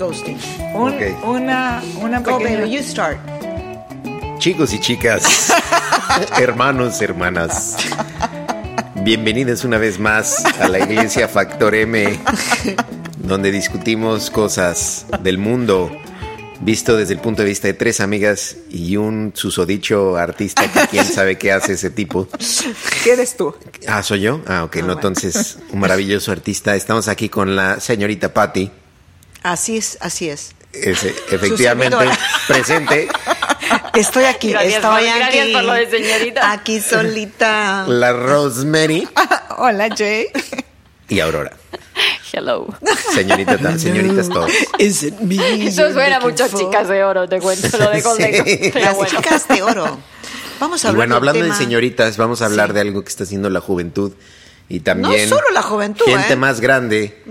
Ghosting. Un-. Una, una Go, pequeña... baby, you start. Chicos y chicas, hermanos, hermanas, bienvenidos una vez más a la Iglesia Factor M, donde discutimos cosas del mundo visto desde el punto de vista de tres amigas y un susodicho artista que quién sabe qué hace ese tipo. ¿Qué eres tú? Ah, ¿soy yo? Ah, ok, no, entonces, un maravilloso artista. Estamos aquí con la señorita Patty, Así es, así es. ese, efectivamente presente, Estoy aquí, Gracias estoy por- aquí. gracias por lo de señorita. Aquí solita. la Rosemary Hola, Jay. y Aurora. Hello. Señorita, ta- señoritas todos. Is it me Eso suena mucho for? chicas de oro, te cuento lo de Golden. Sí. Pero Las bueno. chicas de oro. Vamos a Y hablar bueno, de un hablando de tema- señoritas, vamos a hablar Sí. de algo que está haciendo la juventud y también No solo la juventud, gente ¿eh? Mm. más grande,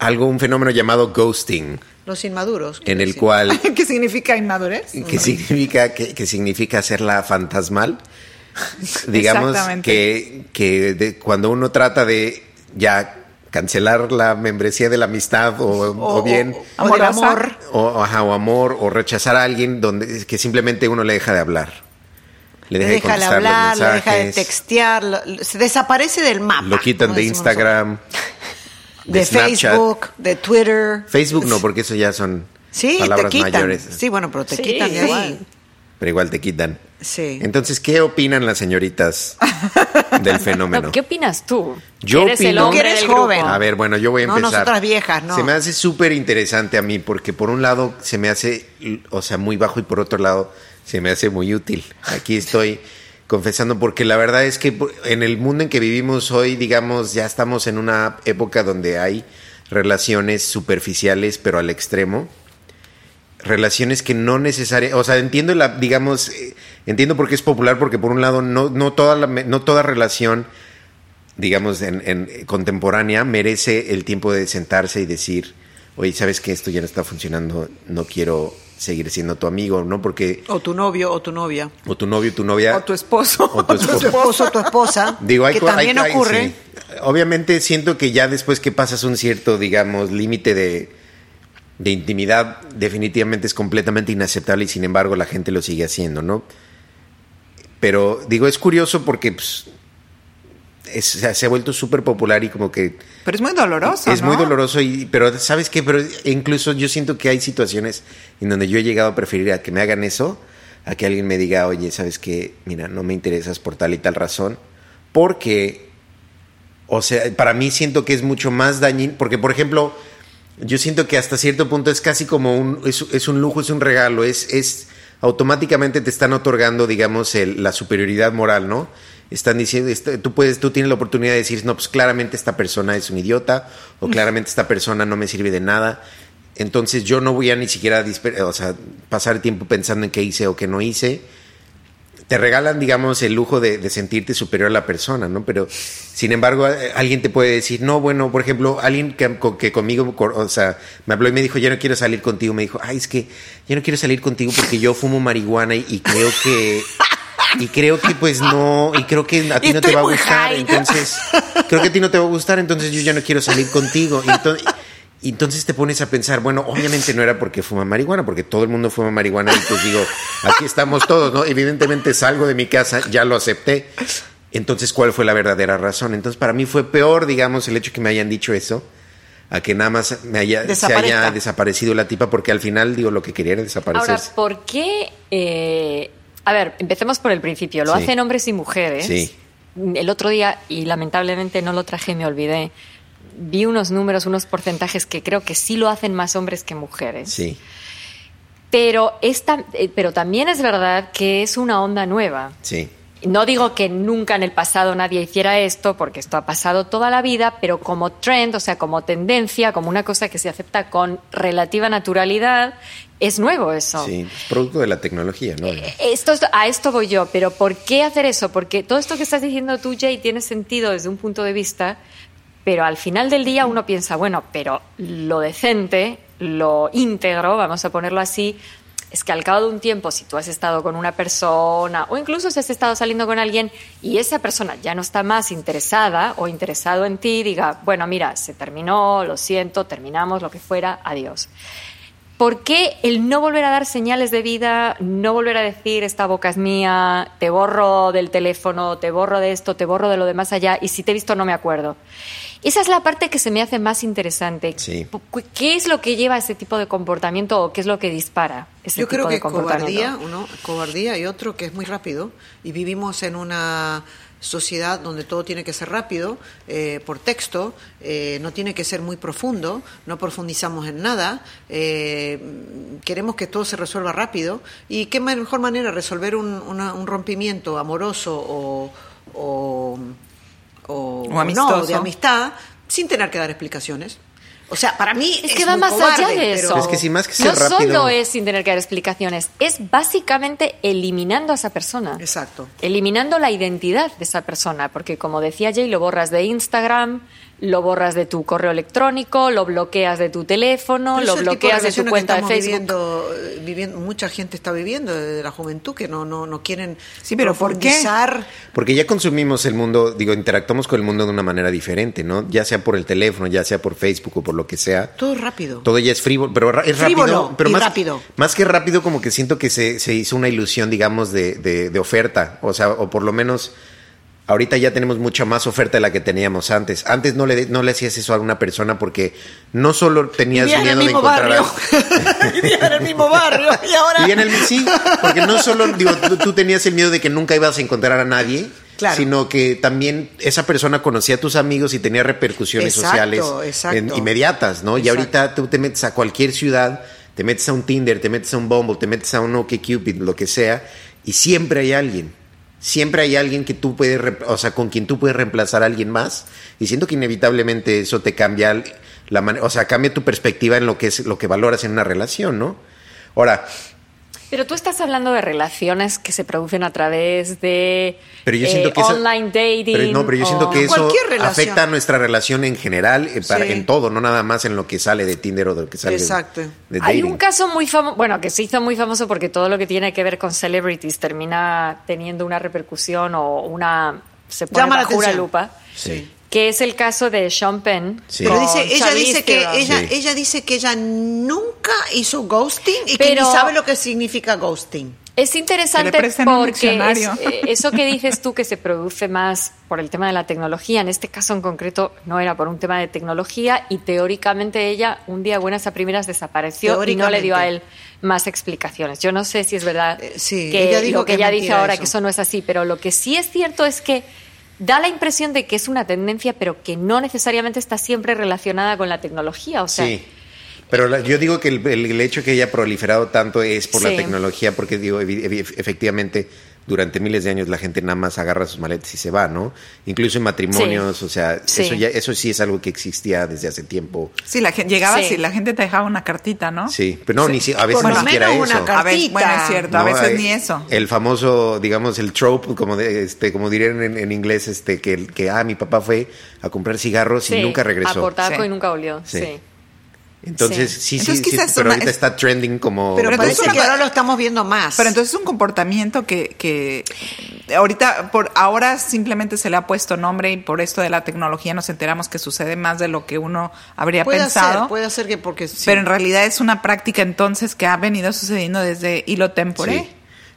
algo un fenómeno llamado ghosting, Los inmaduros. en el decir. cual ¿Qué significa inmadurez? que significa que, que significa hacerla fantasmal. Digamos que, que de- cuando uno trata de ya cancelar la membresía de la amistad o, o bien O Amorosa. amor. o, ajá, o amor o rechazar a alguien donde que simplemente uno le deja de hablar. Le Le deja de deja de hablar, los le deja de textear, lo- se desaparece del mapa. lo quitan de Instagram, nosotros. De. Facebook, de Twitter. Facebook no, porque eso ya son Sí, te palabras quitan. mayores. Sí, bueno, pero te Sí, quitan de ahí. igual. Pero igual te quitan. Sí. Entonces, ¿qué opinan las señoritas del fenómeno? No, ¿Qué opinas tú? Yo eres el opino- hombre Que eres del grupo. joven. A ver, bueno, yo voy a No, empezar. nosotras viejas, no. Se me hace súper interesante a mí porque por un lado se me hace, o sea, muy bajo y por otro lado se me hace muy útil. Aquí estoy confesando porque la verdad es que en el mundo en que vivimos hoy, digamos, ya estamos en una época donde hay relaciones superficiales pero al extremo. Relaciones que no necesariamente, o sea, entiendo la, digamos, eh, entiendo por qué es popular porque por un lado no, no toda la, no toda relación digamos, en, en contemporánea, merece el tiempo de sentarse y decir, oye, ¿sabes que esto ya no está funcionando? No quiero seguir siendo tu amigo, ¿no? Porque, O tu novio o tu novia. o tu novio, tu novia... O tu esposo. O tu Tu esposo. esposo o tu esposa. Digo, hay que también hay- ocurre. sí. Obviamente siento que ya después que pasas un cierto, digamos, límite de, de intimidad, definitivamente es completamente inaceptable y sin embargo la gente lo sigue haciendo, ¿no? Pero digo, es curioso porque pues, es- se ha- se ha vuelto súper popular y como que Pero es muy doloroso, es ¿no? muy doloroso, y, pero ¿sabes qué? Pero incluso yo siento que hay situaciones en donde yo he llegado a preferir a que me hagan eso, a que alguien me diga, oye, ¿sabes qué? Mira, no me interesas por tal y tal razón, porque, o sea, para mí siento que es mucho más dañino, porque por ejemplo, yo siento que hasta cierto punto es casi como un, es, es un lujo, es un regalo, es, es automáticamente te están otorgando, digamos, el- la superioridad moral, ¿no? Están diciendo, tú puedes, tú tienes la oportunidad de decir, no, pues claramente esta persona es un idiota, o claramente esta persona no me sirve de nada. Entonces yo no voy a ni siquiera o sea, pasar tiempo pensando en qué hice o qué no hice te regalan, digamos, el lujo de, de sentirte superior a la persona, ¿no? Pero, sin embargo, alguien te puede decir, no, bueno, por ejemplo, alguien que, co- que conmigo, o sea, me habló y me dijo, ya no quiero salir contigo, me dijo, ay, es que ya no quiero salir contigo porque yo fumo marihuana y, y creo que... Y creo que pues no, y creo que a ti Y no te va a gustar, high. entonces, creo que a ti no te va a gustar, entonces yo ya no quiero salir contigo. Y entonces, y entonces te pones a pensar, bueno, obviamente no era porque fuma marihuana, porque todo el mundo fuma marihuana y pues digo, aquí estamos todos, ¿no? Evidentemente salgo de mi casa, ya lo acepté. Entonces, ¿cuál fue la verdadera razón? Entonces, para mí fue peor, digamos, el hecho que me hayan dicho eso, a que nada más me haya, se haya desaparecido la tipa, porque al final, digo, lo que quería era Ahora, desaparecerse. ¿por qué? eh, a ver, empecemos por el principio. Lo Sí. hacen hombres y mujeres. Sí. El otro día, y lamentablemente no lo traje, me olvidé, vi unos números, unos porcentajes que creo que sí lo hacen más hombres que mujeres. Sí, Pero, esta, eh, pero también es verdad que es una onda nueva. sí. No digo que nunca en el pasado nadie hiciera esto, porque esto ha pasado toda la vida, pero como trend, o sea, como tendencia, como una cosa que se acepta con relativa naturalidad, es nuevo eso. Sí, producto de la tecnología, ¿no? Esto, es- a esto voy yo, pero ¿por qué hacer eso? Porque todo esto que estás diciendo tú, Jay, tiene sentido desde un punto de vista, pero al final del día uno piensa, bueno, pero lo decente, lo íntegro, vamos a ponerlo así, es que al cabo de un tiempo, si tú has estado con una persona o incluso si has estado saliendo con alguien y esa persona ya no está más interesada o interesado en ti, diga, bueno, mira, se terminó, lo siento, terminamos, lo que fuera, adiós. ¿Por qué el no volver a dar señales de vida, no volver a decir esta boca es mía, te borro del teléfono, te borro de esto, te borro de lo de más allá y si te he visto no me acuerdo? Esa es la parte que se me hace más interesante. Sí. ¿Qué es lo que lleva a ese tipo de comportamiento o qué es lo que dispara ese Yo tipo creo de que comportamiento? cobardía, uno, cobardía y otro que es muy rápido. Y vivimos en una sociedad donde todo tiene que ser rápido, eh, por texto, eh, no tiene que ser muy profundo, no profundizamos en nada, eh, queremos que todo se resuelva rápido. ¿Y qué mejor manera resolver un, una- un rompimiento amoroso o, o, o- o amistoso. no, de amistad sin tener que dar explicaciones? O sea, para mí Es que va muy más cobarde, allá de eso. Pero es que si más que ser no rápido- solo es sin tener que dar explicaciones, es básicamente eliminando a esa persona. Exacto. Eliminando la identidad de esa persona, porque como decía Jay, lo borras de Instagram, lo borras de tu correo electrónico, lo bloqueas de tu teléfono, Pero lo bloqueas de tu relaciones que cuenta de Facebook. Viviendo, eh, viviendo- mucha gente está viviendo de la juventud que no, no, no quieren Sí, pero ¿por qué? Porque ya consumimos el mundo, digo, interactuamos con el mundo de una manera diferente, ¿no? Ya sea por el teléfono, ya sea por Facebook o por lo que sea. Todo rápido. Todo ya es frívolo, pero es Frívolo rápido. Pero y más, rápido. más que rápido, como que siento que se, se hizo una ilusión, digamos, de, de- de oferta. O sea, o por lo menos ahorita ya tenemos mucha más oferta de la que teníamos antes. Antes no le, no le hacías eso a una persona porque no solo tenías Vivían en el miedo de encontrar a- barrio. Vivían en el mismo barrio. Y ahora. y en el sí, porque no solo digo, tú, tú tenías el miedo de que nunca ibas a encontrar a nadie, Claro. sino que también esa persona conocía a tus amigos y tenía repercusiones Exacto, sociales exacto. en- inmediatas, ¿no? Y ahorita tú te metes a cualquier ciudad, te metes a un Tinder, te metes a un Bumble, te metes a un OkCupid, lo que sea, y siempre hay alguien. Siempre hay alguien que tú puedes, o sea, con quien tú puedes reemplazar a alguien más. Y siento que inevitablemente eso te cambia la mane- o sea, cambia tu perspectiva en lo que es lo que valoras en una relación, ¿no? Ahora, Pero tú estás hablando de relaciones que se producen a través de Pero yo siento eh, que esa- online dating. Pero no, pero yo siento o- que eso afecta a nuestra relación en general, eh, para- Sí. en todo, no nada más en lo que sale de Tinder o de lo que sale de- Exacto. de, Hay dating. un caso muy famoso, bueno, que se hizo muy famoso porque todo lo que tiene que ver con celebrities termina teniendo una repercusión o una se pone Llama la bajo una atención. lupa, Sí. Que es el caso de Sean Penn. Sí. Pero dice, ella Charlize dice que Theron. ella, Sí. ella dice que ella nunca hizo ghosting y que ni sabe lo que significa ghosting. Es interesante porque es- eh, eso que dices tú que se produce más por el tema de la tecnología, en este caso en concreto no era por un tema de tecnología y teóricamente ella un día buenas a primeras desapareció y no le dio a él más explicaciones. Yo no sé si es verdad Eh, sí, que ella dijo lo que, ella dice ahora eso. que eso no es así, pero lo que sí es cierto es que da la impresión de que es una tendencia, pero que no necesariamente está siempre relacionada con la tecnología. O sea, Sí. Pero la- yo digo que el, el- hecho que haya proliferado tanto es por la tecnología, porque digo, efectivamente, durante miles de años la gente nada más agarra sus maletas y se va, ¿no? Incluso en matrimonios, Sí. o sea, Sí. eso ya, eso sí es algo que existía desde hace tiempo. Sí, la gente llegabas Sí. y la gente te dejaba una cartita, ¿no? Sí, pero no, ni si- a veces Por ni lo siquiera menos eso. una carta. A veces, bueno, es cierto, a No, veces eh, ni eso. El famoso, digamos, el trope, como de, este, como dirían en, en inglés, este, que, que ah, mi papá fue a comprar cigarros y nunca regresó. A y nunca olió. Sí. Entonces, Sí. sí, sí, Entonces, sí, pero una- ahorita es- está trending como... Pero, Pero parece entonces que una- ahora lo estamos viendo más. Pero entonces es un comportamiento que, que ahorita, por ahora simplemente se le ha puesto nombre y por esto de la tecnología nos enteramos que sucede más de lo que uno habría puede pensado. ser, puede ser que porque sí. Pero en realidad es una práctica entonces que ha venido sucediendo desde hilo tempore.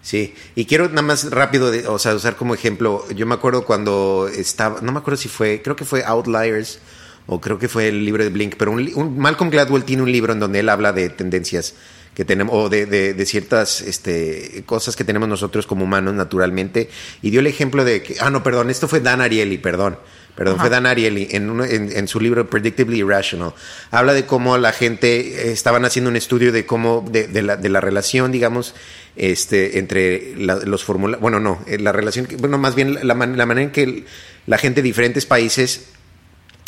Sí, sí. Y quiero nada más rápido, de- o sea, usar como ejemplo, yo me acuerdo cuando estaba, no me acuerdo si fue, creo que fue Outliers o creo que fue el libro de Blink, pero un, Malcolm Gladwell tiene un libro en donde él habla de tendencias que tenemos, o de, de- de ciertas este, cosas que tenemos nosotros como humanos naturalmente, y dio el ejemplo de que, ah, no, perdón, esto fue Dan Ariely, perdón. Perdón, fue Dan Ariely en, uno- en, en su libro Predictably Irrational. Habla de cómo la gente eh, estaban haciendo un estudio de cómo, de, de la, de la relación, digamos, este, entre la- los formularios, bueno, no, eh, la relación, bueno, más bien la, man- la manera en que el- la gente de diferentes países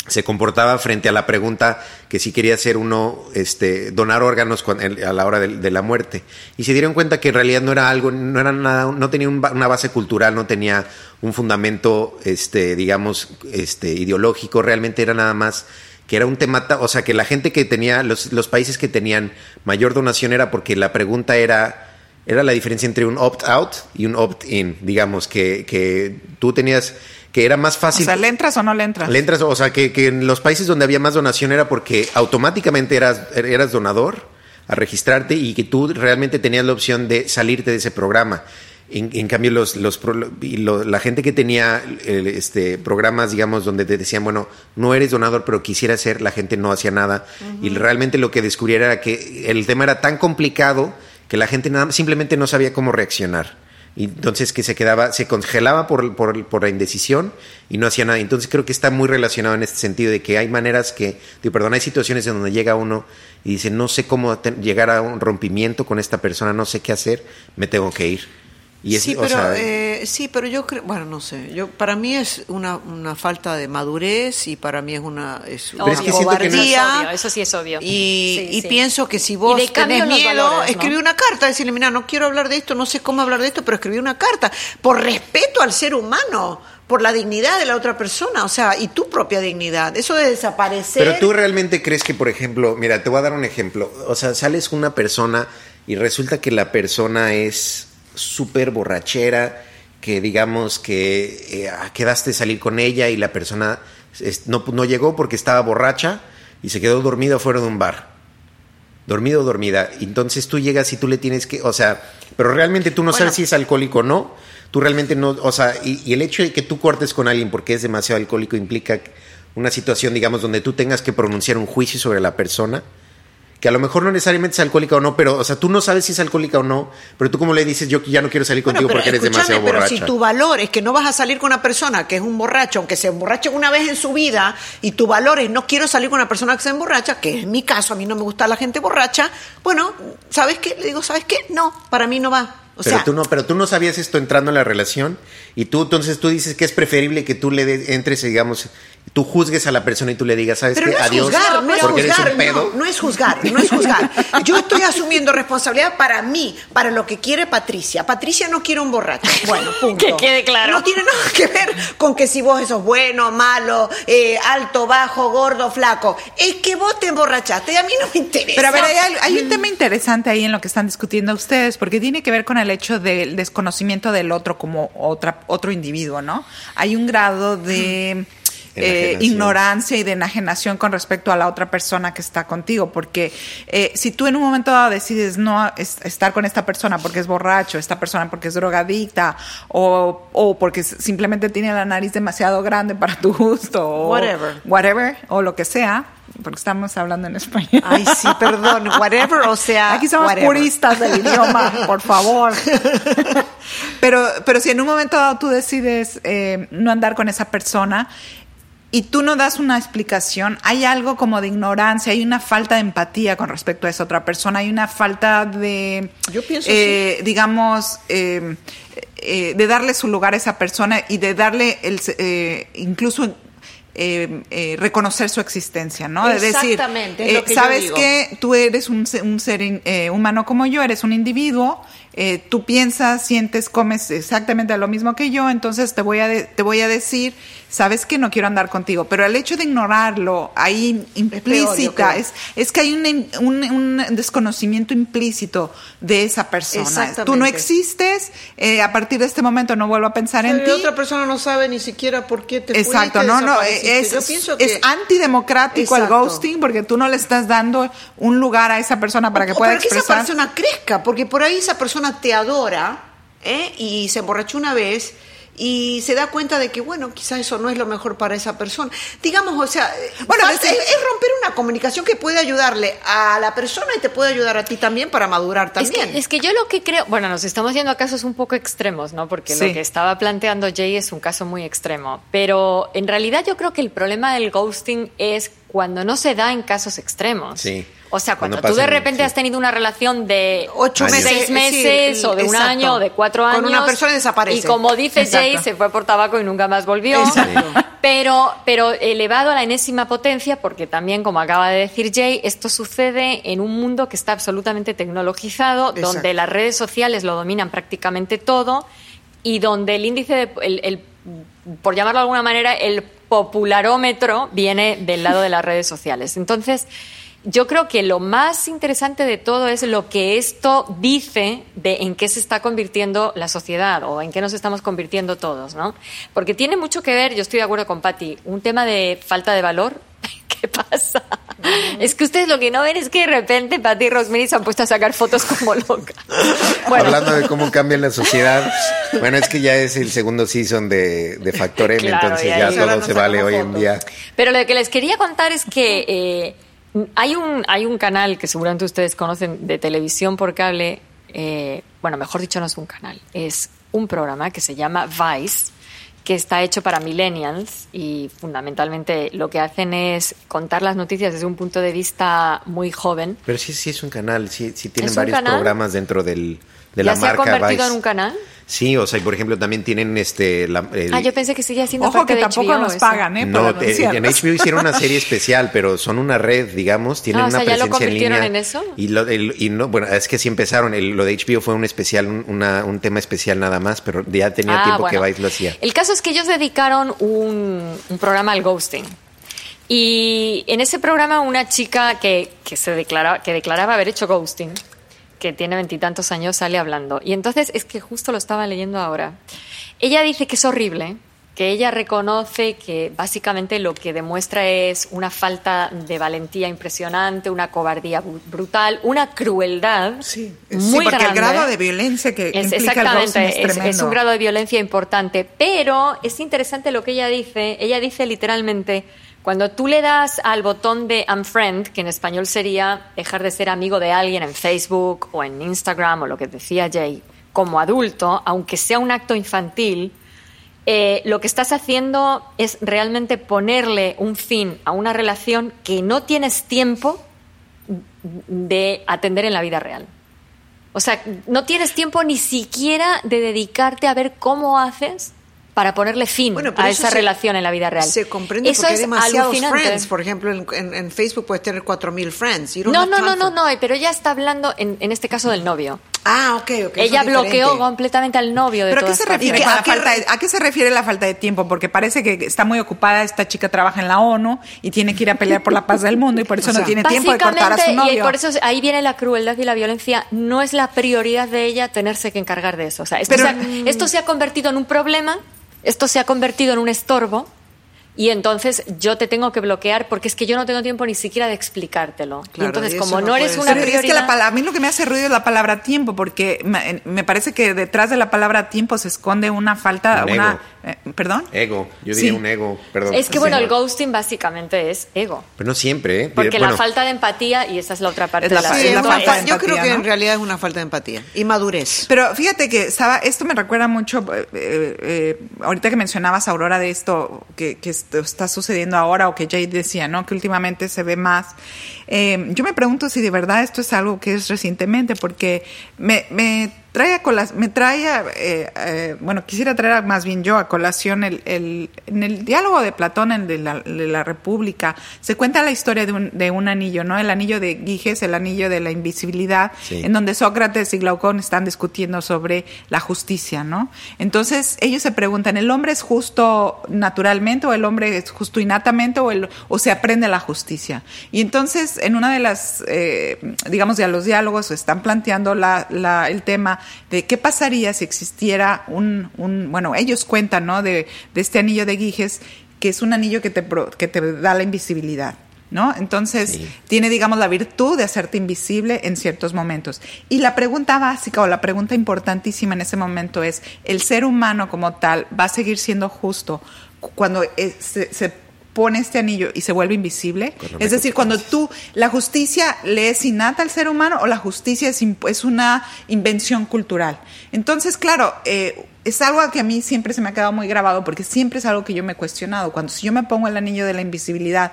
se comportaba frente a la pregunta que si quería hacer uno este donar órganos a la hora de, la muerte. Y se dieron cuenta que en realidad no era algo no era nada no tenía un una base cultural no tenía un fundamento este digamos este ideológico realmente era nada más que era un tema, o sea, que la gente que tenía, los, los países que tenían mayor donación era porque la pregunta era, era la diferencia entre un opt-out y un opt-in, digamos, que, que tú tenías, que era más O fácil. sea, ¿le entras o no le entras? Le entras, o sea, que, que en los países donde había más donación era porque automáticamente eras, eras donador a registrarte y que tú realmente tenías la opción de salirte de ese programa. En, en cambio, los, los, pro- y lo- la gente que tenía el, este, programas, digamos, donde te decían, bueno, no eres donador, pero quisiera ser, la gente no hacía nada. Y realmente lo que descubriera era que el tema era tan complicado que la gente nada, simplemente no sabía cómo reaccionar. Y entonces que se quedaba, se congelaba por, por, por la indecisión y no hacía nada. Entonces creo que está muy relacionado en este sentido de que hay maneras que, digo, perdón, hay situaciones en donde llega uno y dice, no sé cómo llegar a un rompimiento con esta persona, no sé qué hacer, me tengo que ir. Y es, sí, o pero, sea, eh, sí, pero yo creo, bueno, no sé, yo para mí es una, una falta de madurez y para mí es una, es una es que no- Eso es eso sí es obvio. Y, Sí, y sí. pienso que si vos tenés miedo, valores, ¿no? escribí una carta, decirle, mira, no quiero hablar de esto, no sé cómo hablar de esto, pero escribí una carta, por respeto al ser humano, por la dignidad de la otra persona, o sea, y tu propia dignidad. Eso de desaparecer. Pero tú realmente crees que, por ejemplo, mira, te voy a dar un ejemplo. O sea, sales con una persona y resulta que la persona es súper borrachera, que digamos que eh, ah, quedaste a salir con ella y la persona no, no llegó porque estaba borracha y se quedó dormida fuera de un bar. Dormido o dormida. Entonces tú llegas y tú le tienes que, o sea, pero realmente tú no Bueno. sabes si es alcohólico o no. Tú realmente no, o sea, y, y el hecho de que tú cortes con alguien porque es demasiado alcohólico implica una situación, digamos, donde tú tengas que pronunciar un juicio sobre la persona, que a lo mejor no necesariamente es alcohólica o no, pero, o sea, tú no sabes si es alcohólica o no, pero tú como le dices, yo ya no quiero salir contigo pero porque eres demasiado pero borracha. si tu valor es que no vas a salir con una persona que es un borracho, aunque se emborrache una vez en su vida, y tu valor es no quiero salir con una persona que se emborracha, que es mi caso, a mí no me gusta la gente borracha, bueno, ¿sabes qué? Le digo, ¿sabes qué? No, para mí no va. O pero sea, tú no, pero tú no sabías esto entrando en la relación y tú entonces tú dices que es preferible que tú le de- entres, digamos, tú juzgues a la persona y tú le digas, ¿sabes Pero qué? no es Adiós, juzgar, no es porque eres juzgar, un pedo. no, no es juzgar, no es juzgar. Yo estoy asumiendo responsabilidad para mí, para lo que quiere Patricia. Patricia no quiere un borracho. Bueno, punto. Que quede claro. No tiene nada que ver con que si vos sos bueno, malo, eh, alto, bajo, gordo, flaco. Es que vos te emborrachaste y a mí no me interesa. Pero a ver, hay un tema interesante ahí en lo que están discutiendo ustedes, porque tiene que ver con el hecho del desconocimiento del otro como otra, otro individuo, ¿no? Hay un grado de eh, ignorancia y de enajenación con respecto a la otra persona que está contigo, porque eh, si tú en un momento dado decides no es- estar con esta persona porque es borracho, esta persona porque es drogadicta, o, o porque simplemente tiene la nariz demasiado grande para tu gusto, o Whatever. whatever, o lo que sea, porque estamos hablando en español. Ay, sí, perdón, whatever, o sea. Aquí somos whatever. puristas del idioma, por favor. Pero, pero si en un momento dado tú decides eh, no andar con esa persona y tú no das una explicación, hay algo como de ignorancia, hay una falta de empatía con respecto a esa otra persona, hay una falta de, Yo pienso eh, digamos, eh, eh, de darle su lugar a esa persona y de darle el, eh, incluso eh, eh, reconocer su existencia, ¿no? De decir, Exactamente, es lo que yo sabes digo. que tú eres un, se- un ser in- humano como yo, eres un individuo, eh, tú piensas, sientes, comes exactamente lo mismo que yo, entonces te voy a, de- te voy a decir, sabes que no quiero andar contigo, pero el hecho de ignorarlo ahí implícita, creo. es, es que hay un, un, un desconocimiento implícito de esa persona. Tú no existes, eh, a partir de este momento no vuelvo a pensar en Y ti. otra persona no sabe ni siquiera por qué te Exacto, no, no, es, Yo pienso es que- antidemocrático el Exacto. ghosting porque tú no le estás dando un lugar a esa persona para que O pueda para que esa expresar. persona crezca, porque por ahí esa persona te adora ¿eh? y se emborrachó una vez y se da cuenta de que, bueno, quizás eso no es lo mejor para esa persona. Digamos, o sea, Bueno, es- es, es romper una comunicación que puede ayudarle a la persona y te puede ayudar a ti también para madurar Es también. que, es que yo lo que creo, bueno, nos estamos yendo a casos un poco extremos, ¿no? Porque Sí. lo que estaba planteando Jay es un caso muy extremo. Pero en realidad yo creo que el problema del ghosting es cuando no se da en casos extremos. Sí. O sea, Cuando cuando, tú de repente sí. has tenido una relación de Ocho Años. meses, seis sí, meses o de un año o de cuatro Con años. una persona y desaparece. Y como dice Exacto. Jay, se fue por tabaco y nunca más volvió. Exacto. Pero, pero elevado a la enésima potencia, porque también, como acaba de decir Jay, esto sucede en un mundo que está absolutamente tecnologizado, Exacto. donde las redes sociales lo dominan prácticamente todo y donde el índice de, el- el- por llamarlo de alguna manera, el popularómetro viene del lado de las redes sociales. Entonces, yo creo que lo más interesante de todo es lo que esto dice de en qué se está convirtiendo la sociedad o en qué nos estamos convirtiendo todos, ¿no? Porque tiene mucho que ver, yo estoy de acuerdo con Patti, un tema de falta de valor. ¿Qué pasa? Es que ustedes lo que no ven es que de repente Patti y Rosmini se han puesto a sacar fotos como locas. Hablando de cómo cambia la sociedad, bueno, es que ya es el segundo season de, de Factor M, entonces ya, todo se vale hoy en día. Pero lo que les quería contar es que... Eh, hay un, hay un canal que seguramente ustedes conocen de televisión por cable, eh, bueno, mejor dicho, no es un canal, es un programa que se llama Vice, que está hecho para millennials y fundamentalmente lo que hacen es contar las noticias desde un punto de vista muy joven. Pero sí, sí es un canal, sí, sí tienen varios programas dentro del, de la ¿Ya marca se ha convertido Vice. en un canal? Sí, o sea, y por ejemplo, también tienen este. La, el- Ah, yo pensé que seguía siendo Ojo parte que de tampoco HBO nos eso. pagan, ¿eh? no, en HBO hicieron una serie especial, pero son una red, digamos, tienen Ah, o una sea, ¿ya lo presencia en convirtieron línea. en eso? Y, lo, el- y no, bueno, es que así empezaron. El- lo de HBO fue un especial, un, una- un tema especial nada más, pero ya tenía Ah, tiempo bueno. que Vice lo hacía. El caso es que ellos dedicaron un, un programa al ghosting. Y en ese programa una chica que, que se declara, que declaraba haber hecho ghosting, que tiene veintitantos años, sale hablando. Y entonces es que justo lo estaba leyendo ahora. Ella dice que es horrible, que ella reconoce que básicamente lo que demuestra es una falta de valentía impresionante, una cobardía brutal, una crueldad Sí, muy sí, porque grande. el grado de violencia que Es, implica exactamente, es un grado de violencia importante, pero es interesante lo que ella dice. Ella dice literalmente, cuando tú le das al botón de unfriend, que en español sería dejar de ser amigo de alguien en Facebook o en Instagram o lo que decía Jay, como adulto, aunque sea un acto infantil, eh, lo que estás haciendo es realmente ponerle un fin a una relación que no tienes tiempo de atender en la vida real. O sea, no tienes tiempo ni siquiera de dedicarte a ver cómo haces para ponerle fin Bueno, a esa se- relación en la vida real. Se comprende Eso porque hay es demasiados alucinante. friends. Por ejemplo, en, en- en Facebook puedes tener 4.000 friends. No, no, no, no, no, pero ella está hablando en, en este caso del novio. Ah, ok, ok. ella bloqueó diferente. completamente al novio de ¿Pero a qué todas se partes. refiere ¿Y qué- con a la qué falta re- de, ¿A qué se refiere la falta de tiempo? Porque parece que está muy ocupada, esta chica trabaja en la ONU y tiene que ir a pelear por la paz del mundo y por eso O no tiene tiempo de cortar a su Básicamente, y novio. por eso ahí viene la crueldad y la violencia. No es la prioridad de ella tenerse que encargar de eso. O sea, esto, Pero- se ha, esto se ha convertido en un problema, esto se ha convertido en un estorbo. Y entonces yo te tengo que bloquear porque es que yo no tengo tiempo ni siquiera de explicártelo. y Claro, entonces, y como no no, eres una. Pero es que prioridad. la a mí lo que me hace ruido es la palabra tiempo, porque me, me parece que detrás de la palabra tiempo se esconde una falta, Un una... ego. eh, ¿Perdón? Ego, yo diría Sí. un ego, perdón. es que Sí. bueno, el ghosting básicamente es ego. Pero no siempre, ¿eh? Porque Bueno, la falta de empatía, y esa es la otra parte Es la del fa- Sí, es la falta fa- de yo creo empatía, que ¿no? en realidad es una falta de empatía y madurez. Pero fíjate que estaba, esto me recuerda mucho, eh, eh, eh, ahorita que mencionabas, Aurora, de esto que, que esto está sucediendo ahora o que Jade decía, ¿no? Que últimamente se ve más. Eh, yo me pregunto si de verdad esto es algo que es recientemente, porque me trae a colación, me trae a, eh, eh, bueno, quisiera traer a- más bien yo a colación el, el- en el diálogo de Platón, en de la, de la República, se cuenta la historia de un, de un anillo, ¿no? El anillo de Giges, el anillo de la invisibilidad, Sí. en donde Sócrates y Glaucón están discutiendo sobre la justicia, ¿no? Entonces ellos se preguntan, ¿el hombre es justo naturalmente o el hombre es justo innatamente o, el- o se aprende la justicia? Y entonces en una de las, eh, digamos, de los diálogos están planteando la, la- el tema de qué pasaría si existiera un, un bueno, ellos cuentan, ¿no? De, de este anillo de Giges, que es un anillo que te, que te da la invisibilidad. ¿No? Entonces, Sí. tiene, digamos, la virtud de hacerte invisible en ciertos momentos. Y la pregunta básica o la pregunta importantísima en ese momento es, ¿el ser humano como tal va a seguir siendo justo cu- cuando eh, se, se pone este anillo y se vuelve invisible? Cuando Es decir, cuando tú, la justicia le es innata al ser humano o la justicia es, una invención cultural. Entonces, claro, eh, es algo que a mí siempre se me ha quedado muy grabado porque siempre es algo que yo me he cuestionado. Cuando si yo me pongo el anillo de la invisibilidad,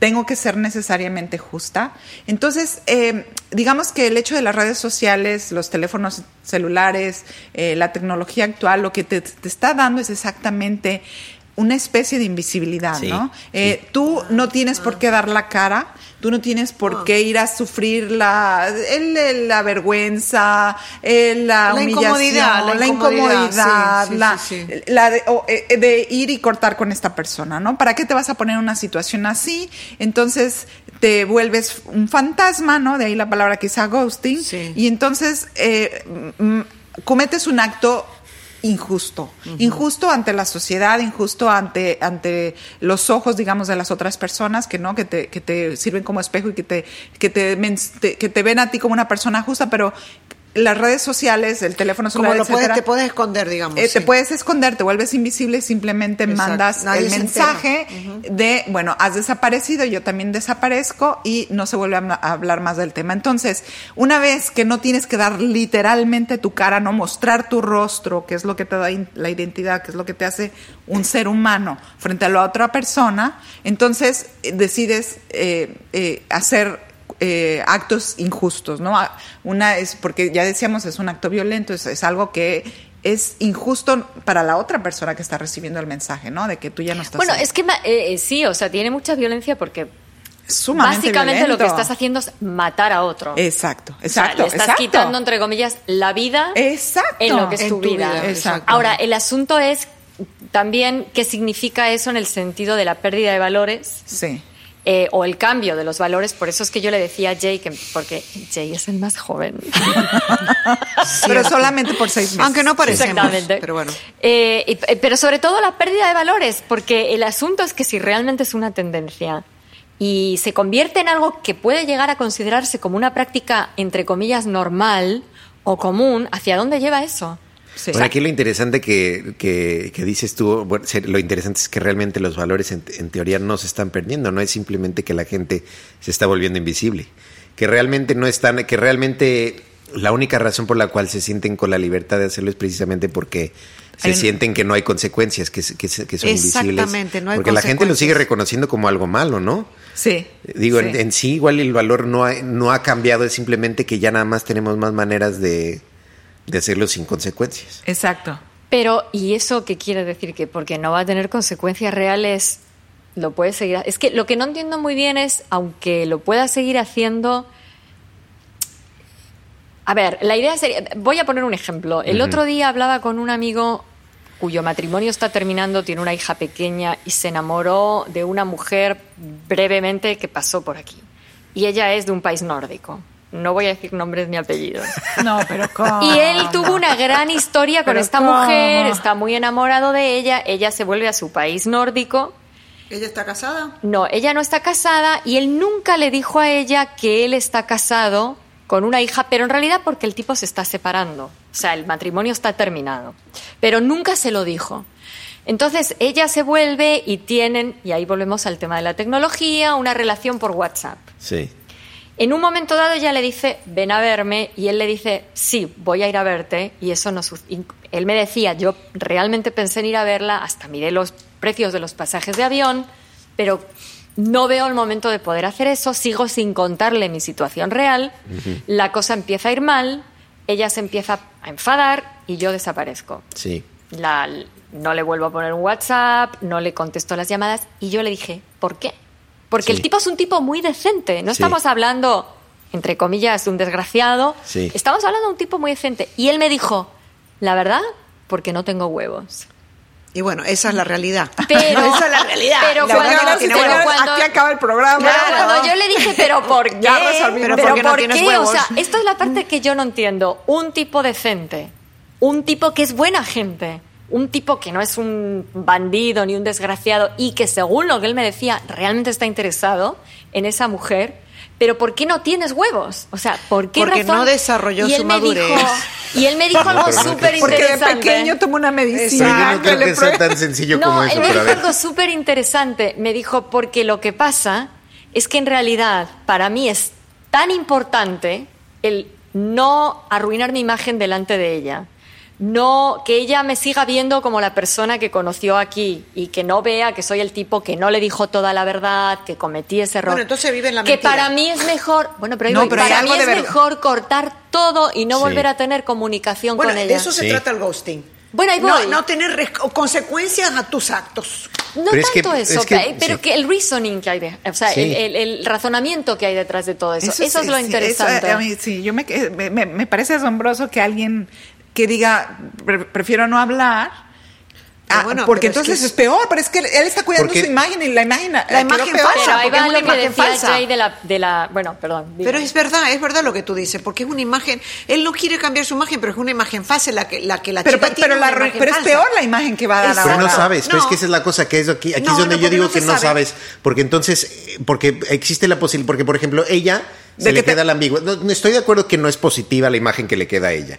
tengo que ser necesariamente justa. Entonces, eh, digamos que el hecho de las redes sociales, los teléfonos celulares, eh, la tecnología actual, lo que te, te está dando es exactamente una especie de invisibilidad, Sí, ¿no? Eh, Tú no tienes por qué dar la cara, tú no tienes por qué ir a sufrir la, el- el- la vergüenza, el- la, La humillación, incomodidad, la la incomodidad, incomodidad, sí, sí, la, sí, sí. la de, o, eh, de ir y cortar con esta persona, ¿no? ¿Para qué te vas a poner en una situación así? Entonces te vuelves un fantasma, ¿no? De ahí la palabra quizá ghosting. Sí. Y entonces eh, mm, cometes un acto injusto, injusto ante la sociedad, injusto ante ante los ojos, digamos, de las otras personas que no que te, que te sirven como espejo y que te que te, que te ven a ti como una persona justa, pero las redes sociales, el teléfono Como celular, lo puedes, etcétera, te puedes esconder, digamos. eh, sí. Te puedes esconder, te vuelves invisible y simplemente Exacto. mandas Nadie el mensaje de, bueno, has desaparecido, yo también desaparezco y no se vuelve a, hablar más del tema. Entonces, una vez que no tienes que dar literalmente tu cara, no mostrar tu rostro, que es lo que te da la identidad, que es lo que te hace un ser humano frente a la otra persona, entonces eh, decides eh, hacer eh, actos injustos, ¿no? A- Una es, porque ya decíamos, es un acto violento, es, es algo que es injusto para la otra persona que está recibiendo el mensaje, ¿no? De que tú ya no estás Bueno, ahí. es que ma- eh, eh, sí, o sea, tiene mucha violencia porque sumamente básicamente lo que estás haciendo es matar a otro. Exacto, O sea, exacto. le estás exacto. quitando, entre comillas, la vida Exacto. en lo que es tu, tu vida. vida, exacto. Ahora, el asunto es también qué significa eso en el sentido de la pérdida de valores Sí. Eh, o el cambio de los valores. Por eso es que yo le decía a Jay, que, porque Jay es el más joven. Pero solamente por seis meses. Aunque no parecemos, Exactamente. pero bueno. Eh, y- eh, pero sobre todo la pérdida de valores, porque el asunto es que si realmente es una tendencia y se convierte en algo que puede llegar a considerarse como una práctica, entre comillas, normal o común, ¿hacia dónde lleva eso? Sí. Bueno, aquí lo interesante que, que- que dices tú, bueno, lo interesante es que realmente los valores en, en teoría no se están perdiendo, no es simplemente que la gente se está volviendo invisible, que realmente no están, que realmente la única razón por la cual se sienten con la libertad de hacerlo es precisamente porque se un- sienten que no hay consecuencias, que, son invisibles. Exactamente, no hay Porque la gente lo sigue reconociendo como algo malo, ¿no? Sí. Digo, sí. En, en sí igual el valor no ha, no ha cambiado, es simplemente que ya nada más tenemos más maneras de, de hacerlo sin consecuencias. Exacto. Pero, ¿y eso qué quiere decir? Que porque no va a tener consecuencias reales, lo puede seguir. Es que lo que no entiendo muy bien es, aunque lo pueda seguir haciendo. A ver, la idea sería. Voy a poner un ejemplo. El otro día hablaba con un amigo cuyo matrimonio está terminando, tiene una hija pequeña y se enamoró de una mujer brevemente que pasó por aquí. Y ella es de un país nórdico. No voy a decir nombres ni apellidos. No, pero ¿cómo? Y él tuvo una gran historia con Pero esta ¿cómo? mujer, está muy enamorado de ella, ella se vuelve a su país nórdico. ¿Ella está casada? No, ella no está casada y él nunca le dijo a ella que él está casado con una hija, pero en realidad porque el tipo se está separando. O sea, el matrimonio está terminado. Pero nunca se lo dijo. Entonces ella se vuelve y tienen, y ahí volvemos al tema de la tecnología, una relación por WhatsApp. Sí. En un momento dado ella le dice, ven a verme, y él le dice, sí, voy a ir a verte, y eso no Él me decía, yo realmente pensé en ir a verla, hasta miré los precios de los pasajes de avión, pero no veo el momento de poder hacer eso, sigo sin contarle mi situación real, la cosa empieza a ir mal, ella se empieza a enfadar y yo desaparezco. Sí. La- no le vuelvo a poner un WhatsApp, no le contesto las llamadas y yo le dije, ¿por qué? Porque Sí. el tipo es un tipo muy decente, no Sí. estamos hablando, entre comillas, de un desgraciado, Sí. estamos hablando de un tipo muy decente. Y él me dijo, la verdad, porque no tengo huevos. Y bueno, esa es la realidad. Pero, Esa es la realidad. Pero La cuando, pero aquí acaba el programa. pero cuando yo le dije, pero ¿por qué? Ya. Pero pero ¿por qué no ¿por tienes qué? huevos? O sea, esto es la parte que yo no entiendo. Un tipo decente, un tipo que es buena gente, un tipo que no es un bandido ni un desgraciado y que según lo que él me decía realmente está interesado en esa mujer. Pero ¿por qué no tienes huevos? O sea, ¿por qué Porque razón? no desarrolló y él su me madurez. Dijo, y él me dijo algo no súper creo- Porque de interesante. pequeño tomó una medicina. yo no creo le que sea tan sencillo No, como él eso, me pero a dijo algo súper interesante. Me dijo, porque lo que pasa es que en realidad para mí es tan importante el no arruinar mi imagen delante de ella. No, que ella me siga viendo como la persona que conoció aquí y que no vea que soy el tipo que no le dijo toda la verdad, que cometí ese error. Bueno, entonces vive en la Que mentira. para mí es mejor, bueno, pero, No, pero para mí es de verdad. mejor cortar todo y no Sí. volver a tener comunicación Bueno, con de ella. eso se Sí. trata el ghosting. Bueno, ahí no, voy. no tener res- consecuencias a tus actos. No Pero es que- tanto eso, es que- pe- pero sí. que el reasoning que hay, de- o sea, Sí. el, el- el razonamiento que hay detrás de todo eso. Eso, sí, es lo sí, interesante. eso, a mí, sí, yo me, me- me parece asombroso que alguien que diga, "Pre- prefiero no hablar. Pero ah, bueno, porque pero es entonces que es, peor, pero es que él está cuidando Porque- su imagen y la imagen, La imagen falsa, pero ahí va lo que decía falsa. Jay de la, de la... Bueno, perdón. Pero es verdad, es verdad lo que tú dices, porque es una imagen. Él no quiere cambiar su imagen, pero es una imagen falsa la que la, que la Pero, chica pero, tiene la re- imagen pero es peor la imagen que va a dar Es- Pero ahora. no sabes, pero es No. que esa es la cosa que es aquí, aquí No, es donde no, yo digo no que no sabe. sabes, porque entonces, porque existe la posibilidad, porque por ejemplo, ella De se que le te- queda la ambigüedad. No, no estoy de acuerdo que no es positiva la imagen que le queda a ella.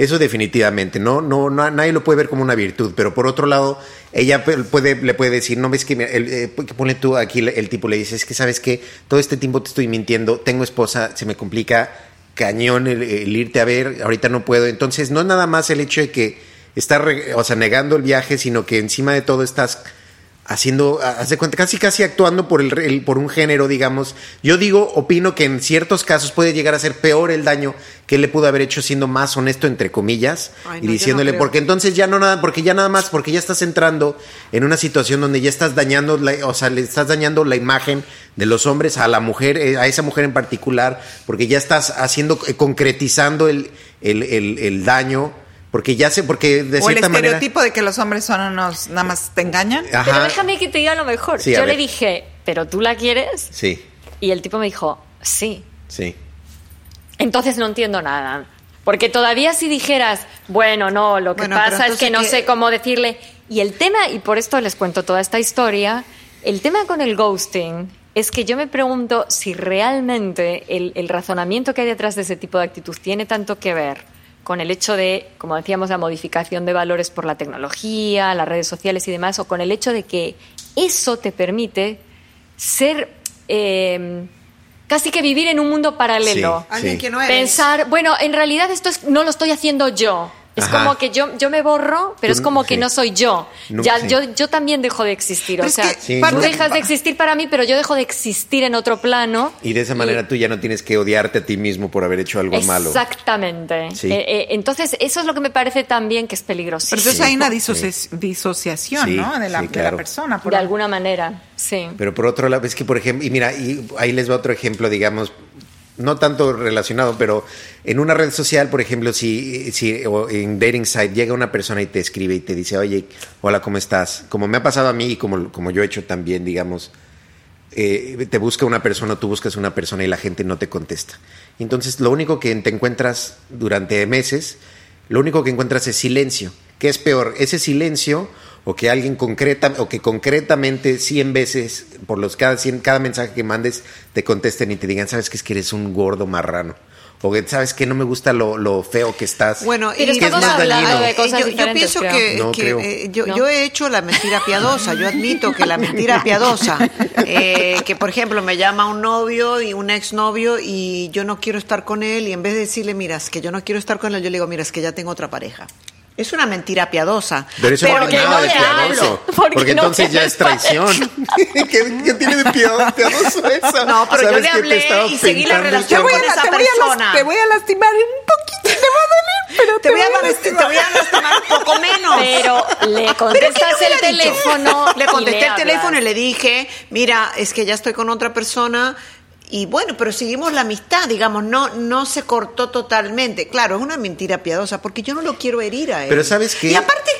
Eso definitivamente, no, no, no, nadie lo puede ver como una virtud, pero por otro lado, ella puede, le puede decir, no ves que, el, eh, ponle tú aquí, el, tipo le dice, es que sabes que todo este tiempo te estoy mintiendo, tengo esposa, se me complica cañón el, irte a ver, ahorita no puedo. Entonces, no nada más el hecho de que estás, o sea, negando el viaje, sino que encima de todo estás haciendo, haz de cuenta, casi casi actuando por el, el- por un género, digamos. Yo digo, opino que en ciertos casos puede llegar a ser peor el daño que él le pudo haber hecho siendo más honesto entre comillas Ay, no, y no diciéndole, porque entonces ya no nada, porque ya nada más, porque ya estás entrando en una situación donde ya estás dañando, la- o sea, le estás dañando la imagen de los hombres a la mujer, eh, a esa mujer en particular, porque ya estás haciendo, eh, concretizando el, el, el- el daño, porque ya sé, porque de o el cierta manera... estereotipo de que los hombres son unos, nada más te engañan. Pero Ajá, déjame que te diga lo mejor. Sí, Yo le dije, ¿pero tú la quieres? sí, Y el tipo me dijo, sí. sí. Entonces no entiendo nada. Porque todavía si dijeras, bueno, no, lo que Bueno, pero pasa es que no sé cómo decirle. Y el tema, y por esto les cuento toda esta historia, el tema con el ghosting es que yo me pregunto si realmente el, el razonamiento que hay detrás de ese tipo de actitud tiene tanto que ver con el hecho de, como decíamos, la modificación de valores por la tecnología, las redes sociales y demás, o con el hecho de que eso te permite ser eh, casi que vivir en un mundo paralelo. Sí. Alguien que no eres. Pensar, bueno, en realidad esto es, no lo estoy haciendo yo. Es Ajá. como que yo, yo me borro, pero Tú- es como que sí. no soy yo. No, ya, sí. yo, yo también dejo de existir. Pero o es sea, que Sí, tú parte- dejas de existir para mí, pero yo dejo de existir en otro plano. Y de esa manera tú ya no tienes que odiarte a ti mismo por haber hecho algo malo. Exactamente. Sí. Eh, eh, entonces, eso es lo que me parece también que es peligroso. Pero entonces hay una disociación, Sí, ¿no? De la, sí, de la claro. persona. por- De alguna manera, sí. Pero por otro lado, es que por ejemplo, y mira, y ahí les va otro ejemplo, digamos, no tanto relacionado, pero en una red social, por ejemplo, si, si o en dating site llega una persona y te escribe y te dice, oye, hola, ¿cómo estás? Como me ha pasado a mí y como, como yo he hecho también, digamos, eh, te busca una persona, tú buscas una persona y la gente no te contesta. Entonces, lo único que te encuentras durante meses, lo único que encuentras es silencio. ¿Qué es peor? Ese silencio o que alguien concreta o que concretamente 100 veces por los cada 100, cada mensaje que mandes te contesten y te digan, "¿Sabes que es que eres un gordo marrano?" O que sabes que no me gusta lo, lo feo que estás. Bueno, y que es estamos más hablando dañino. de cosas yo, yo pienso creo. que, No, que, creo. eh, yo, No. yo he hecho la mentira piadosa. Yo admito que la mentira piadosa, eh, que por ejemplo me llama un novio y un exnovio y yo no quiero estar con él y en vez de decirle, mira, es que yo no quiero estar con él, yo le digo, mira, es que ya tengo otra pareja. Es una mentira piadosa. Pero eso no que es nada no de le piadoso. hablo, porque Porque no entonces ya es traición. ¿Qué, qué tiene de piadoso, piadoso eso? No, pero yo ¿Sabes le que te hablé y seguí la el relación Te voy, a, con esa te, voy persona. te voy a lastimar un poquito, te va a doler, pero Te voy a lastimar, te voy a lastimar un poco menos. Pero le ¿Pero contestas le hubiera el teléfono. Le contesté el hablas. teléfono y le dije, mira, es que ya estoy con otra persona. Y bueno, pero seguimos la amistad, digamos, no, no se cortó totalmente. Claro, es una mentira piadosa, porque yo no lo quiero herir a él. Pero ¿sabes qué? Y aparte,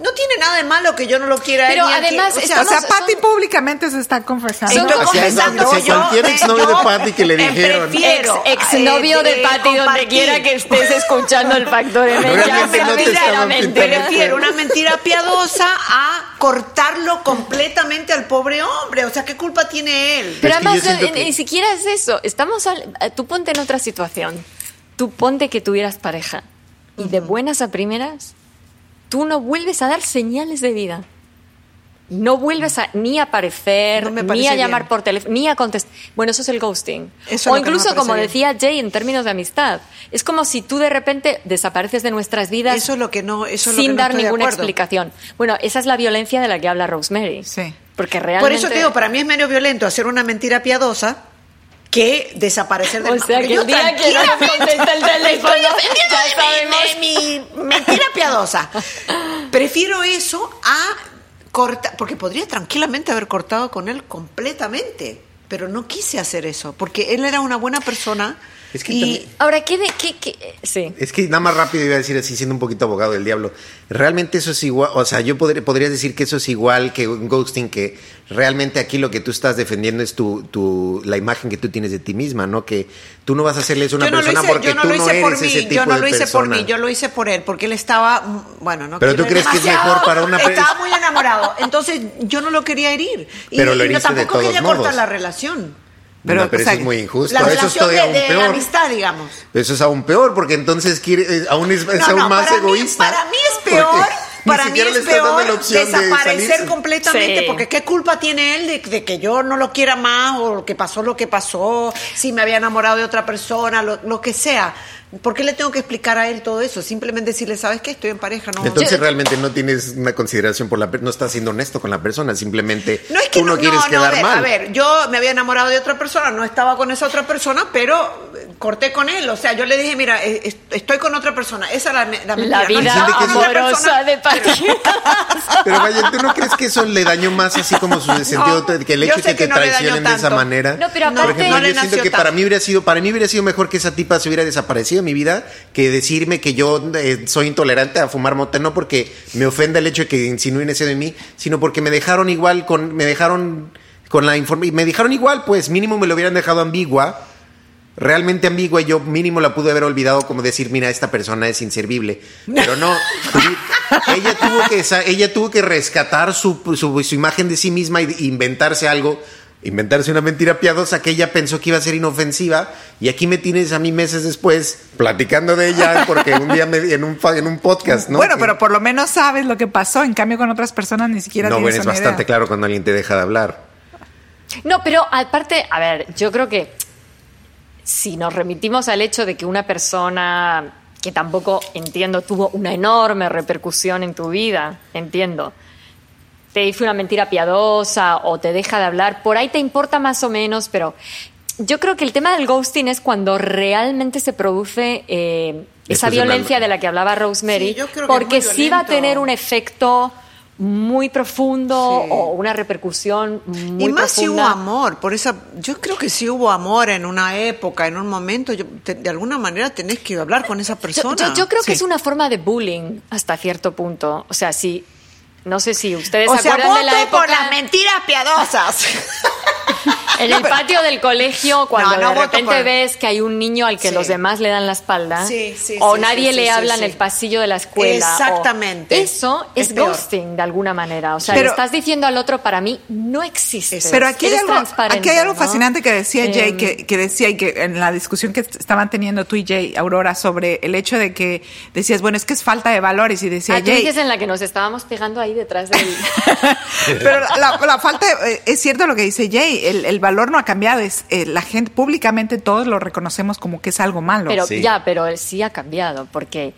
no tiene nada de malo que yo no lo quiera. Pero ni además o sea, O sea, son- públicamente se está confesando. Son confesando Si yo, cualquier exnovio de yo, Patti que le eh, dijeron. prefiero, Ex, exnovio eh, de eh, Patti, donde quiera que estés escuchando el factor M. Ya no te Prefiero una mentira piadosa a cortarlo completamente al pobre hombre. O sea, ¿qué culpa tiene él? Pero Es que yo además, eh, que- ni siquiera es eso. Estamos al- tú ponte en otra situación. Tú ponte que tuvieras pareja. Y de buenas a primeras, tú no vuelves a dar señales de vida. No vuelves a ni a aparecer, No ni a llamar bien. por teléfono, ni a contestar. Bueno, eso es el ghosting. Eso o incluso, como bien. decía Jay, en términos de amistad. Es como si tú de repente desapareces de nuestras vidas Eso es lo que no, eso es lo sin que no dar ninguna explicación. Bueno, esa es la violencia de la que habla Rosemary. Sí. Porque realmente... Por eso te digo, para mí es medio violento hacer una mentira piadosa que desaparecer del O sea, que el día que no contesta el teléfono, ya de sabemos. mi, de mi mentira piadosa. Prefiero eso a cortar, porque podría tranquilamente haber cortado con él completamente, pero no quise hacer eso, porque él era una buena persona Es que y también- Ahora, ¿qué de qué, qué- Sí. Es que nada más rápido iba a decir así, siendo un poquito abogado del diablo. Realmente eso es igual, o sea, yo podría, podría decir que eso es igual que un ghosting, que realmente aquí lo que tú estás defendiendo es tu, tu, la imagen que tú tienes de ti misma, ¿no? Que tú no vas a hacerle eso a una yo no persona hice, porque yo no tú lo no hice por ese mí, tipo yo no lo hice por persona. mí, yo lo hice por él, porque él estaba, bueno, no Pero tú crees que es mejor para una per- Estaba muy enamorado, entonces yo no lo quería herir. Y, Pero lo y no, heriste de tampoco todos quería modos. cortar la relación. Pero, Pero, pero o sea, eso es muy injusto. La eso es relación de, aún de peor. amistad, digamos. Eso es aún peor, porque entonces quiere, eh, aún es, es No, aún no, más para mí- egoísta. para mí es peor, para mí es peor de desaparecer completamente, Sí. porque qué culpa tiene él de, de que yo no lo quiera más o que pasó lo que pasó, si me había enamorado de otra persona, lo, lo que sea. ¿Por qué le tengo que explicar a él todo eso? Simplemente decirle, ¿sabes qué? Estoy en pareja, no. Entonces realmente no tienes una consideración por la per- no estás siendo honesto con la persona, simplemente No es que tú no, no, quieres no, no, quedar a ver, mal. A ver, yo me había enamorado de otra persona, no estaba con esa otra persona, pero corté con él. O sea, yo le dije, mira, eh, est- estoy con otra persona. Esa es la, me- la mentira. La No vida otra amorosa persona. de Pati. Pero vaya, ¿tú no crees que eso le dañó más así como su sentido No, que el hecho de que que te no traicionen de esa manera? No, pero No, Por aparte... ejemplo, no le yo siento que para mí hubiera sido para mí hubiera sido mejor que esa tipa se hubiera desaparecido de mi vida que decirme que yo eh, soy intolerante a fumar mota no porque me ofenda el hecho de que insinúen eso de mí, sino porque me dejaron igual con me dejaron con la información me dejaron igual, pues mínimo me lo hubieran dejado ambigua. Realmente ambigua y yo mínimo la pude haber olvidado como decir, mira, esta persona es inservible. Pero no, ella tuvo que, ella tuvo que rescatar su, su, su imagen de sí misma y inventarse algo, inventarse una mentira piadosa que ella pensó que iba a ser inofensiva. Y aquí me tienes a mí meses después platicando de ella porque un día me, en, un, en un podcast, ¿no? Bueno, pero por lo menos sabes lo que pasó. En cambio, con otras personas ni siquiera No, bueno, es bastante idea. claro cuando alguien te deja de hablar. No, pero aparte, a ver, yo creo que si nos remitimos al hecho de que una persona que tampoco entiendo tuvo una enorme repercusión en tu vida, entiendo, te dice una mentira piadosa o te deja de hablar, por ahí te importa más o menos, pero yo creo que el tema del ghosting es cuando realmente se produce eh, esa violencia de la que hablaba Rosemary, Sí, yo creo que es porque sí va a tener un efecto muy profundo Sí. o una repercusión muy y más si hubo amor, por esa, yo creo que si hubo amor en una época, en un momento, yo- te- de alguna manera tenés que hablar con esa persona. yo- yo creo que es una forma de bullying hasta cierto punto. O sea, si no sé si ustedes o se sea, acuerdan de la época por las mentiras piadosas. en el patio del colegio cuando No, no de repente por- ves que hay un niño al que Sí. los demás le dan la espalda Sí, sí, o nadie le habla en el pasillo de la escuela. Exactamente. Eso Es ghosting de alguna manera. O sea, Pero- le estás diciendo al otro para mí no existe. Pero aquí hay, algo, transparente, aquí hay algo ¿no? fascinante que decía Jay, Em, que, que decía y que en la discusión que estaban teniendo tú y Jay, Aurora, sobre el hecho de que decías, bueno, es que es falta de valores y decía Ah, Jay. en la que nos estábamos pegando ahí detrás del... Pero la, la falta, eh, es cierto lo que dice Jay, el, el valor no ha cambiado, es eh, la gente, públicamente todos lo reconocemos como que es algo malo. Pero Sí. ya, pero sí ha cambiado, porque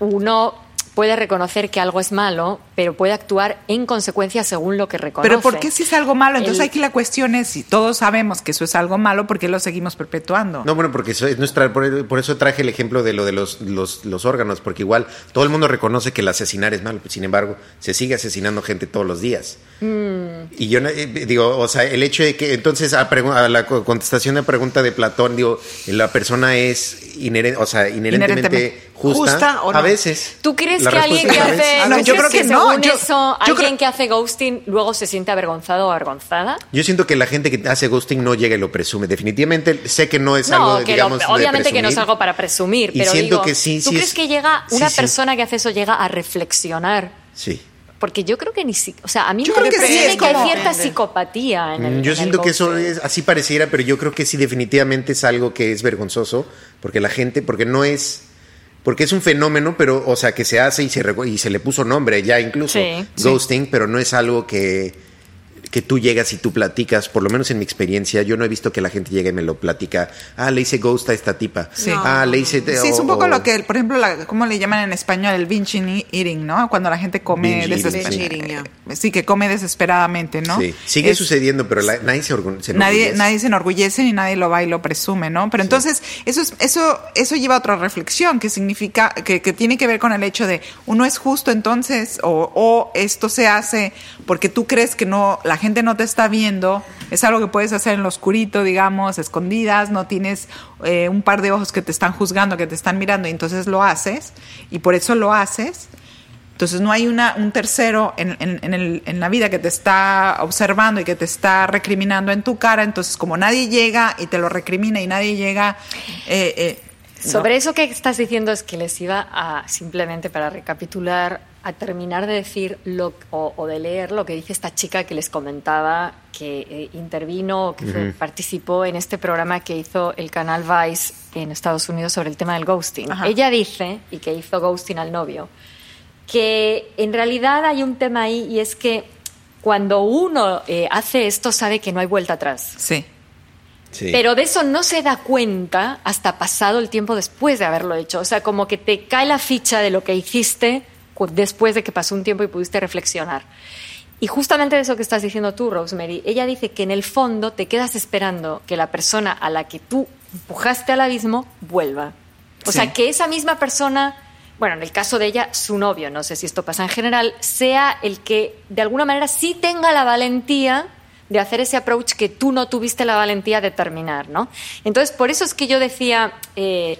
uno puede reconocer que algo es malo, pero puede actuar en consecuencia según lo que reconoce. Pero ¿por qué si es algo malo? Entonces El- aquí la cuestión es, si todos sabemos que eso es algo malo, ¿por qué lo seguimos perpetuando? No, bueno, porque eso es nuestra, por, eso traje el ejemplo de lo de los, los, los órganos, porque igual todo el mundo reconoce que el asesinar es malo, sin embargo, se sigue asesinando gente todos los días. Y yo no- eh, digo, o sea, el hecho de que entonces a, a la co- contestación de pregunta de Platón, digo, la persona es inherente, o sea, inherentemente Inherentemente. justa, ¿Justa o no? a veces. ¿Tú crees La que alguien que hace... No, ¿tú yo crees creo que no, según yo- eso, yo alguien creo- que hace ghosting luego se siente avergonzado o avergonzada? Yo siento que la gente que hace ghosting no llega y lo presume. Definitivamente sé que no es algo, No, de, que lo- digamos, de obviamente que no es algo para presumir, Y pero siento digo, que sí, ¿tú sí crees es- que llega sí, una sí. persona que hace eso llega a reflexionar? Sí. Porque yo creo que ni si, o sea, a mí Yo me creo que sí, es que hay como- cierta Depende. psicopatía en el Mm, Yo en el siento que eso es así pareciera, pero yo creo que sí definitivamente es algo que es vergonzoso, porque la gente, porque no es, porque es un fenómeno, pero, o sea, que se hace y se, y se le puso nombre ya incluso, Sí. ghosting, pero no es algo que, que tú llegas y tú platicas, por lo menos en mi experiencia, yo no he visto que la gente llegue y me lo platica. Ah, le hice ghost a esta tipa. Sí. Ah, le hice... Sí, es un poco o- lo que, por ejemplo, la, ¿cómo le llaman en español? El binge eating, ¿no? Cuando la gente come Binge eating. desesper- Binge eating, ya. Sí, que come desesperadamente, ¿no? Sí, sigue Es- sucediendo, pero la- nadie se, orgu- se Nadie, enorgullece. nadie se enorgullece ni nadie lo va y lo presume, ¿no? Pero entonces, eso, es, eso, eso lleva a otra reflexión que significa, que, que tiene que ver con el hecho de uno es justo entonces, o, o esto se hace porque tú crees que no, la gente no te está viendo, es algo que puedes hacer en lo oscurito, digamos, escondidas, no tienes eh, un par de ojos que te están juzgando, que te están mirando, y entonces lo haces, y por eso lo haces. Entonces no hay una, un tercero en, en- en el- en la vida que te está observando y que te está recriminando en tu cara. Entonces como nadie llega y te lo recrimina y nadie llega... eh, eh, Sobre eso que estás diciendo es que les iba a, simplemente para recapitular, a terminar de decir lo, o, o de leer lo que dice esta chica que les comentaba, que eh, intervino, que fue- participó en este programa que hizo el canal Vice en Estados Unidos sobre el tema del ghosting. Ajá. Ella dice, y que hizo ghosting al novio, que en realidad hay un tema ahí y es que cuando uno eh, hace esto sabe que no hay vuelta atrás. sí. Sí. Pero de eso no se da cuenta hasta pasado el tiempo después de haberlo hecho. O sea, como que te cae la ficha de lo que hiciste después de que pasó un tiempo y pudiste reflexionar. Y justamente de eso que estás diciendo tú, Rosemary, ella dice que en el fondo te quedas esperando que la persona a la que tú empujaste al abismo vuelva. O Sí. sea, que esa misma persona, bueno, en el caso de ella, su novio, no sé si esto pasa en general, sea el que de alguna manera sí tenga la valentía de hacer ese approach que tú no tuviste la valentía de terminar, ¿no? Entonces, por eso es que yo decía, eh,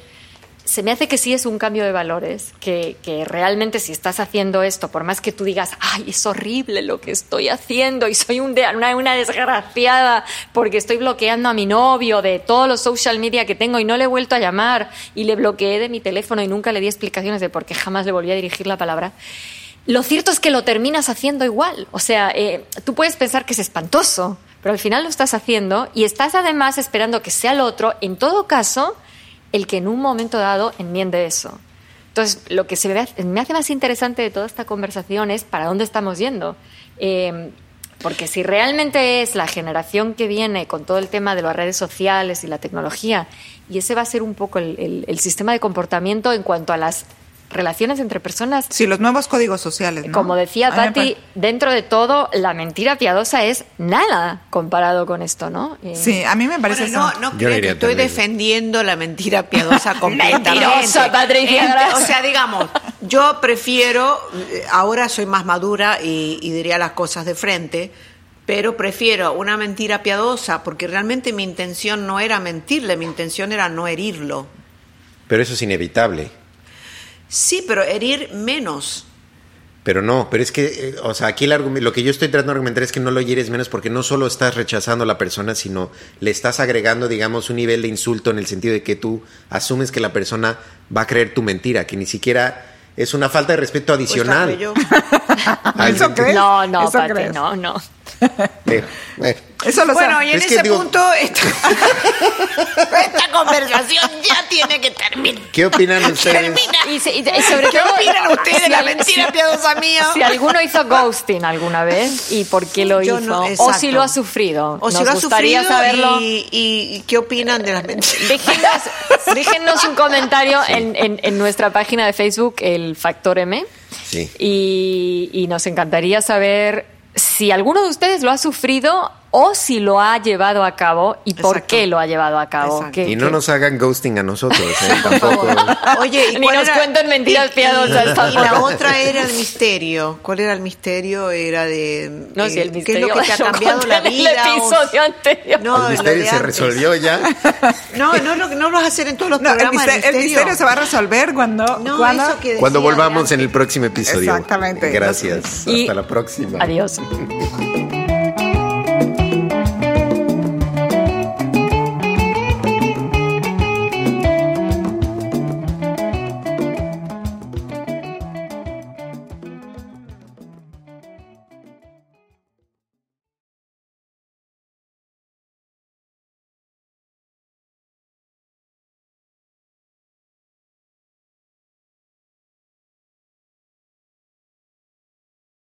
se me hace que sí es un cambio de valores, que, que realmente si estás haciendo esto, por más que tú digas, ay, es horrible lo que estoy haciendo y soy una, una desgraciada porque estoy bloqueando a mi novio de todos los social media que tengo y no le he vuelto a llamar y le bloqueé de mi teléfono y nunca le di explicaciones de por qué jamás le volví a dirigir la palabra. Lo cierto es que lo terminas haciendo igual. O sea, eh, tú puedes pensar que es espantoso, pero al final lo estás haciendo y estás además esperando que sea el otro, en todo caso, el que en un momento dado enmiende eso. Entonces, lo que se me hace, más interesante de toda esta conversación es para dónde estamos yendo. Eh, porque si realmente es la generación que viene con todo el tema de las redes sociales y la tecnología, y ese va a ser un poco el sistema de comportamiento en cuanto a las relaciones entre personas, Sí, los nuevos códigos sociales, ¿no? como decía Patti, dentro de todo, la mentira piadosa es nada comparado con esto, ¿no? Eh, Sí, a mí me parece Bueno, eso. no, no creo que estoy también. defendiendo la mentira piadosa completamente. Mentirosa, Patricia. O sea, digamos, yo prefiero, eh, ahora soy más madura y, y diría las cosas de frente, pero prefiero una mentira piadosa porque realmente mi intención no era mentirle, mi intención era no herirlo. Pero eso es inevitable. Sí, pero herir menos. Pero no, pero es que, eh, o sea, aquí el argumento, lo que yo estoy tratando de argumentar es que no lo hieres menos porque no solo estás rechazando a la persona, sino le estás agregando, digamos, un nivel de insulto en el sentido de que tú asumes que la persona va a creer tu mentira, que ni siquiera es una falta de respeto Pues adicional. ¿Eso crees? No, no, ¿Eso Pati, crees? no, no. Eh, eh. Eso lo Bueno, sabe. y en Es ese digo- punto esta, esta conversación ya tiene que terminar. ¿Qué opinan ustedes? Termina. Y, se- y sobre ¿Qué todo, opinan ustedes de la mentira si- piadosa mía? Si alguno hizo ghosting alguna vez y por qué lo Yo hizo, no, o si lo ha sufrido. O si Nos lo ha gustaría sufrido saberlo. y, y- y qué opinan de las mentiras. Déjenos, déjenos un comentario en, en- en nuestra página de Facebook, el Factor M. Sí. Y, y nos encantaría saber si alguno de ustedes lo ha sufrido o si lo ha llevado a cabo y por qué lo ha llevado a cabo. Y no nos hagan ghosting a nosotros, ¿eh? Tampoco. Oye, ¿y Ni nos era- cuenten mentiras y- piadosas Y, la otra era el misterio. ¿Cuál era el misterio? Era de. No, eh, si el ¿Qué es misterio lo que te ha cambiado la el vida? o- episodio anterior. No, el misterio se antes. resolvió ya. No, no, lo- no lo vas a hacer en todos los No, el, programas. misterio, el misterio se va a resolver cuando... No, cuando volvamos en el próximo episodio. Exactamente. Gracias. Y- Hasta la próxima. Adiós.